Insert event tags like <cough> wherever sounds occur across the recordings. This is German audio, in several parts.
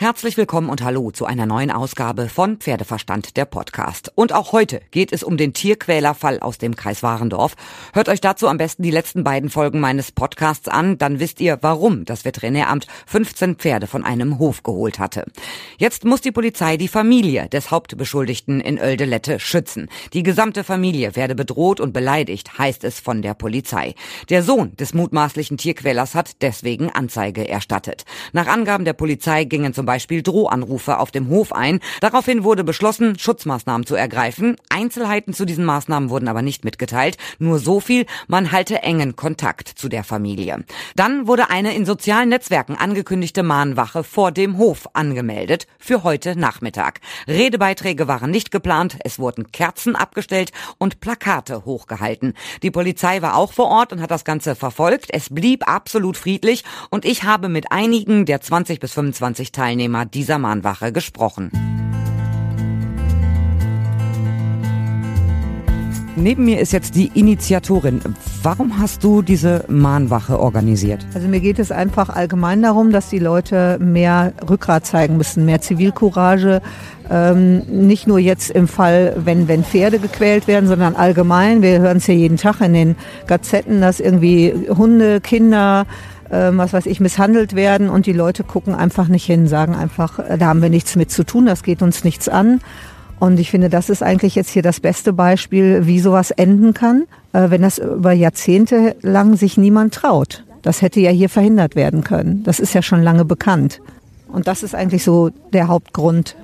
Herzlich willkommen und hallo zu einer neuen Ausgabe von Pferdeverstand, der Podcast. Und auch heute geht es um den Tierquälerfall aus dem Kreis Warendorf. Hört euch dazu am besten die letzten beiden Folgen meines Podcasts an, dann wisst ihr, warum das Veterinäramt 15 Pferde von einem Hof geholt hatte. Jetzt muss die Polizei die Familie des Hauptbeschuldigten in Oeldelette schützen. Die gesamte Familie werde bedroht und beleidigt, heißt es von der Polizei. Der Sohn des mutmaßlichen Tierquälers hat deswegen Anzeige erstattet. Nach Angaben der Polizei gingen zum Beispiel Drohanrufe auf dem Hof ein. Daraufhin wurde beschlossen, Schutzmaßnahmen zu ergreifen. Einzelheiten zu diesen Maßnahmen wurden aber nicht mitgeteilt. Nur so viel, man halte engen Kontakt zu der Familie. Dann wurde eine in sozialen Netzwerken angekündigte Mahnwache vor dem Hof angemeldet für heute Nachmittag. Redebeiträge waren nicht geplant, es wurden Kerzen abgestellt und Plakate hochgehalten. Die Polizei war auch vor Ort und hat das Ganze verfolgt. Es blieb absolut friedlich und ich habe mit einigen der 20 bis 25 Teilnehmer Teilnehmer dieser Mahnwache gesprochen. Neben mir ist jetzt die Initiatorin. Warum hast du diese Mahnwache organisiert? Also mir geht es einfach allgemein darum, dass die Leute mehr Rückgrat zeigen müssen, mehr Zivilcourage. Ähm, nicht nur jetzt im Fall, wenn, wenn Pferde gequält werden, sondern allgemein. Wir hören es ja jeden Tag in den Gazetten, dass irgendwie Hunde, Kinder, ähm, was weiß ich, misshandelt werden und die Leute gucken einfach nicht hin, sagen einfach, äh, da haben wir nichts mit zu tun, das geht uns nichts an. Und ich finde, das ist eigentlich jetzt hier das beste Beispiel, wie sowas enden kann, äh, wenn das über Jahrzehnte lang sich niemand traut. Das hätte ja hier verhindert werden können. Das ist ja schon lange bekannt. Und das ist eigentlich so der Hauptgrund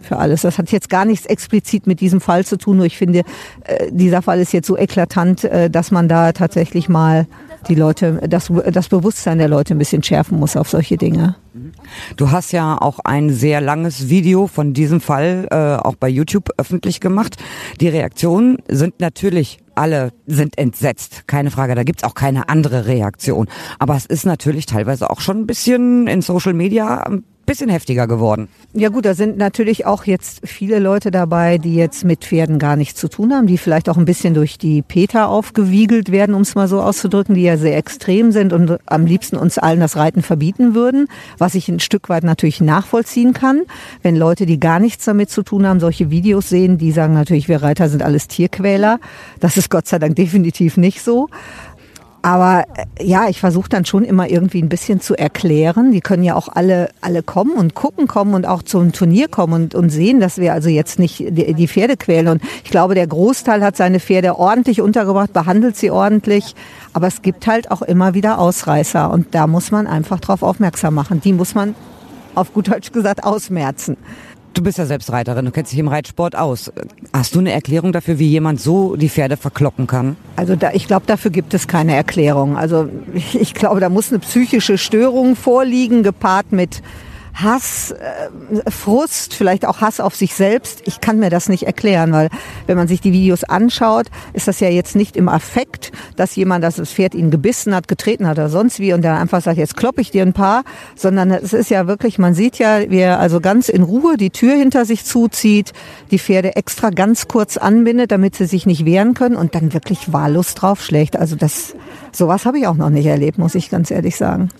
für alles. Das hat jetzt gar nichts explizit mit diesem Fall zu tun, nur ich finde, äh, dieser Fall ist jetzt so eklatant, dass man da tatsächlich mal die Leute, das, das Bewusstsein der Leute ein bisschen schärfen muss auf solche Dinge. Du hast ja auch ein sehr langes Video von diesem Fall äh, auch bei YouTube öffentlich gemacht. Die Reaktionen sind natürlich alle sind entsetzt, keine Frage, da gibt's auch keine andere Reaktion. Aber es ist natürlich teilweise auch schon ein bisschen in Social Media ein bisschen heftiger geworden. Ja gut, da sind natürlich auch jetzt viele Leute dabei, die jetzt mit Pferden gar nichts zu tun haben, die vielleicht auch ein bisschen durch die Peter aufgewiegelt werden, um es mal so auszudrücken, die ja sehr extrem sind und am liebsten uns allen das Reiten verbieten würden, was ich ein Stück weit natürlich nachvollziehen kann. Wenn Leute, die gar nichts damit zu tun haben, solche Videos sehen, die sagen natürlich, wir Reiter sind alles Tierquäler. Das ist Gott sei Dank definitiv nicht so. Aber äh, ja, ich versuche dann schon immer irgendwie ein bisschen zu erklären. Die können ja auch alle, alle kommen und gucken kommen und auch zum Turnier kommen und, und sehen, dass wir also jetzt nicht die, die Pferde quälen. Und ich glaube, der Großteil hat seine Pferde ordentlich untergebracht, behandelt sie ordentlich. Aber es gibt halt auch immer wieder Ausreißer. Und da muss man einfach drauf aufmerksam machen. Die muss man auf gut Deutsch gesagt ausmerzen. Du bist ja selbst Reiterin, du kennst dich im Reitsport aus. Hast du eine Erklärung dafür, wie jemand so die Pferde verkloppen kann? Also da, ich glaube, dafür gibt es keine Erklärung. Also <laughs> ich, ich glaube, da muss eine psychische Störung vorliegen, gepaart mit Hass, äh, Frust, vielleicht auch Hass auf sich selbst. Ich kann mir das nicht erklären, weil wenn man sich die Videos anschaut, ist das ja jetzt nicht im Affekt, dass jemand, das Pferd ihn gebissen hat, getreten hat oder sonst wie und der einfach sagt, jetzt klopp ich dir ein paar, sondern es ist ja wirklich, man sieht ja, wie er also ganz in Ruhe die Tür hinter sich zuzieht, die Pferde extra ganz kurz anbindet, damit sie sich nicht wehren können und dann wirklich wahllos draufschlägt. Also das, sowas habe ich auch noch nicht erlebt, muss ich ganz ehrlich sagen.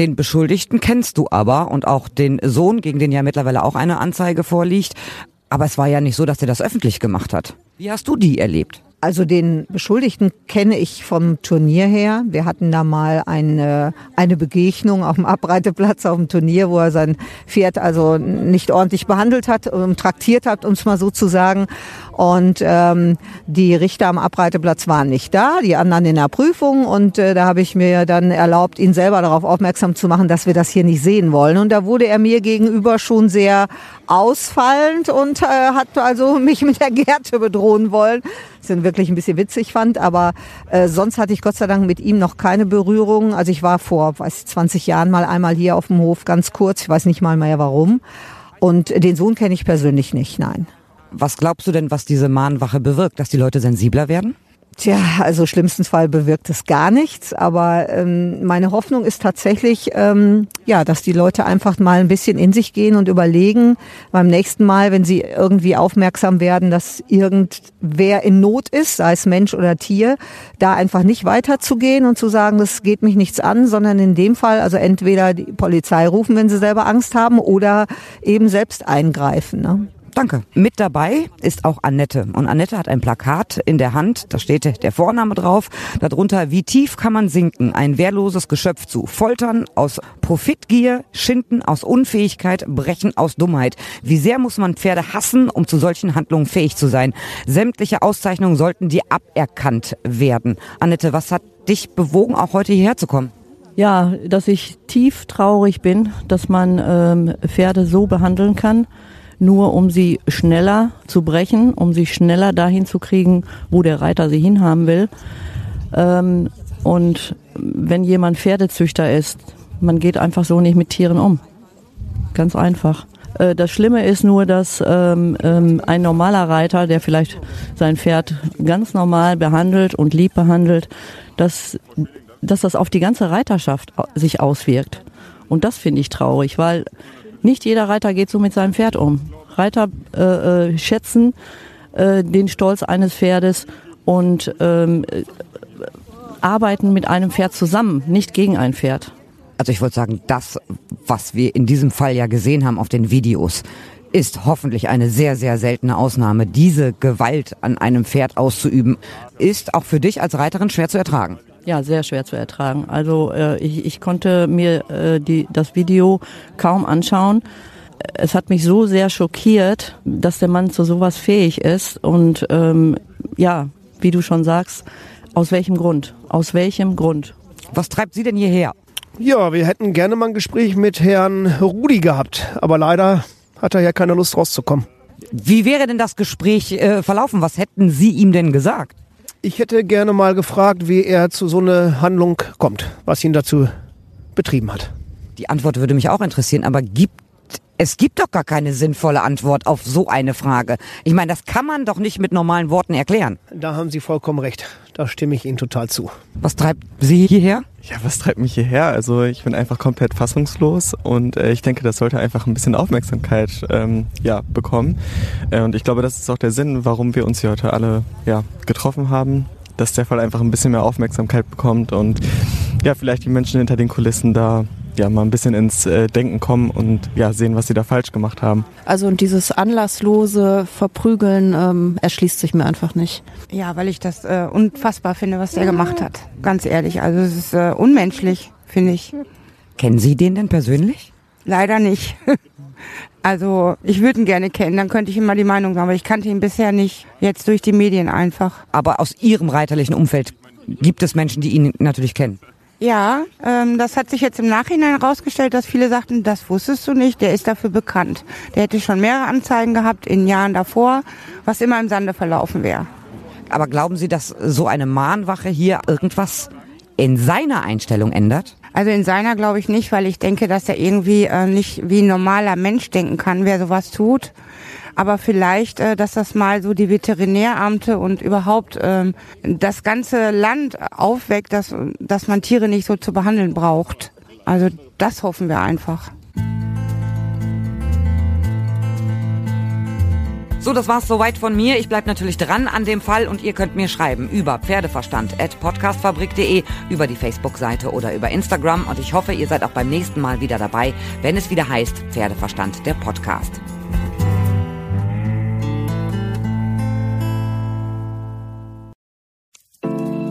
Den Beschuldigten kennst du aber und auch den Sohn, gegen den ja mittlerweile auch eine Anzeige vorliegt. Aber es war ja nicht so, dass er das öffentlich gemacht hat. Wie hast du die erlebt? Also den Beschuldigten kenne ich vom Turnier her. Wir hatten da mal eine, eine Begegnung auf dem Abreiteplatz auf dem Turnier, wo er sein Pferd also nicht ordentlich behandelt hat, und traktiert hat, um es mal so zu sagen. Und ähm, die Richter am Abreiteplatz waren nicht da, die anderen in der Prüfung. Und äh, da habe ich mir dann erlaubt, ihn selber darauf aufmerksam zu machen, dass wir das hier nicht sehen wollen. Und da wurde er mir gegenüber schon sehr ausfallend und äh, hat also <laughs> mich mit der Gerte bedrohen wollen. Das ich wirklich ein bisschen witzig fand, aber äh, sonst hatte ich Gott sei Dank mit ihm noch keine Berührung. Also ich war vor, weiß ich, 20 Jahren mal einmal hier auf dem Hof, ganz kurz, ich weiß nicht mal mehr warum. Und den Sohn kenne ich persönlich nicht, nein. Was glaubst du denn, was diese Mahnwache bewirkt, dass die Leute sensibler werden? Tja, also schlimmsten Fall bewirkt es gar nichts, aber ähm, meine Hoffnung ist tatsächlich, ähm, ja, dass die Leute einfach mal ein bisschen in sich gehen und überlegen, beim nächsten Mal, wenn sie irgendwie aufmerksam werden, dass irgendwer in Not ist, sei es Mensch oder Tier, da einfach nicht weiterzugehen und zu sagen, das geht mich nichts an, sondern in dem Fall, also entweder die Polizei rufen, wenn sie selber Angst haben, oder eben selbst eingreifen. Ne? Danke. Mit dabei ist auch Annette. Und Annette hat ein Plakat in der Hand. Da steht der Vorname drauf. Darunter, wie tief kann man sinken? Ein wehrloses Geschöpf zu foltern aus Profitgier, Schinden aus Unfähigkeit, Brechen aus Dummheit. Wie sehr muss man Pferde hassen, um zu solchen Handlungen fähig zu sein? Sämtliche Auszeichnungen sollten dir aberkannt werden. Annette, was hat dich bewogen, auch heute hierher zu kommen? Ja, dass ich tief traurig bin, dass man ähm, Pferde so behandeln kann nur um sie schneller zu brechen, um sie schneller dahin zu kriegen, wo der Reiter sie hinhaben will. Ähm, und wenn jemand Pferdezüchter ist, man geht einfach so nicht mit Tieren um. Ganz einfach. Äh, das Schlimme ist nur, dass ähm, ähm, ein normaler Reiter, der vielleicht sein Pferd ganz normal behandelt und lieb behandelt, dass, dass das auf die ganze Reiterschaft sich auswirkt. Und das finde ich traurig, weil nicht jeder Reiter geht so mit seinem Pferd um. Reiter äh, äh, schätzen äh, den Stolz eines Pferdes und ähm, äh, arbeiten mit einem Pferd zusammen, nicht gegen ein Pferd. Also ich wollte sagen, das, was wir in diesem Fall ja gesehen haben auf den Videos, ist hoffentlich eine sehr, sehr seltene Ausnahme. Diese Gewalt an einem Pferd auszuüben, ist auch für dich als Reiterin schwer zu ertragen. Ja, sehr schwer zu ertragen. Also äh, ich, ich konnte mir äh, die, das Video kaum anschauen. Es hat mich so sehr schockiert, dass der Mann zu sowas fähig ist. Und ähm, ja, wie du schon sagst, aus welchem Grund? Aus welchem Grund? Was treibt Sie denn hierher? Ja, wir hätten gerne mal ein Gespräch mit Herrn Rudi gehabt, aber leider hat er ja keine Lust rauszukommen. Wie wäre denn das Gespräch äh, verlaufen? Was hätten Sie ihm denn gesagt? Ich hätte gerne mal gefragt, wie er zu so einer Handlung kommt, was ihn dazu betrieben hat. Die Antwort würde mich auch interessieren, aber gibt es gibt doch gar keine sinnvolle Antwort auf so eine Frage. Ich meine, das kann man doch nicht mit normalen Worten erklären. Da haben Sie vollkommen recht. Da stimme ich Ihnen total zu. Was treibt Sie hierher? Ja, was treibt mich hierher? Also ich bin einfach komplett fassungslos und äh, ich denke, das sollte einfach ein bisschen Aufmerksamkeit ähm, ja, bekommen. Äh, und ich glaube, das ist auch der Sinn, warum wir uns hier heute alle ja, getroffen haben, dass der Fall einfach ein bisschen mehr Aufmerksamkeit bekommt und ja, vielleicht die Menschen hinter den Kulissen da ja mal ein bisschen ins äh, Denken kommen und ja sehen, was sie da falsch gemacht haben. Also und dieses anlasslose Verprügeln ähm, erschließt sich mir einfach nicht. Ja, weil ich das äh, unfassbar finde, was der gemacht hat. Ganz ehrlich, also es ist äh, unmenschlich, finde ich. Kennen Sie den denn persönlich? Leider nicht. <laughs> Also ich würde ihn gerne kennen, dann könnte ich ihm mal die Meinung sagen, aber ich kannte ihn bisher nicht, jetzt durch die Medien einfach. Aber aus Ihrem reiterlichen Umfeld gibt es Menschen, die ihn natürlich kennen. Ja, ähm, das hat sich jetzt im Nachhinein herausgestellt, dass viele sagten, das wusstest du nicht, der ist dafür bekannt. Der hätte schon mehrere Anzeigen gehabt in Jahren davor, was immer im Sande verlaufen wäre. Aber glauben Sie, dass so eine Mahnwache hier irgendwas in seiner Einstellung ändert? Also in seiner glaube ich nicht, weil ich denke, dass er irgendwie äh, nicht wie ein normaler Mensch denken kann, wer sowas tut aber vielleicht, äh, dass das mal so die Veterinäramte und überhaupt ähm, das ganze Land aufweckt, dass, dass man Tiere nicht so zu behandeln braucht. Also das hoffen wir einfach. So, das war's soweit von mir. Ich bleib natürlich dran an dem Fall und ihr könnt mir schreiben über Pferdeverstand at podcastfabrik.de, über die Facebook-Seite oder über Instagram und ich hoffe, ihr seid auch beim nächsten Mal wieder dabei, wenn es wieder heißt Pferdeverstand der Podcast.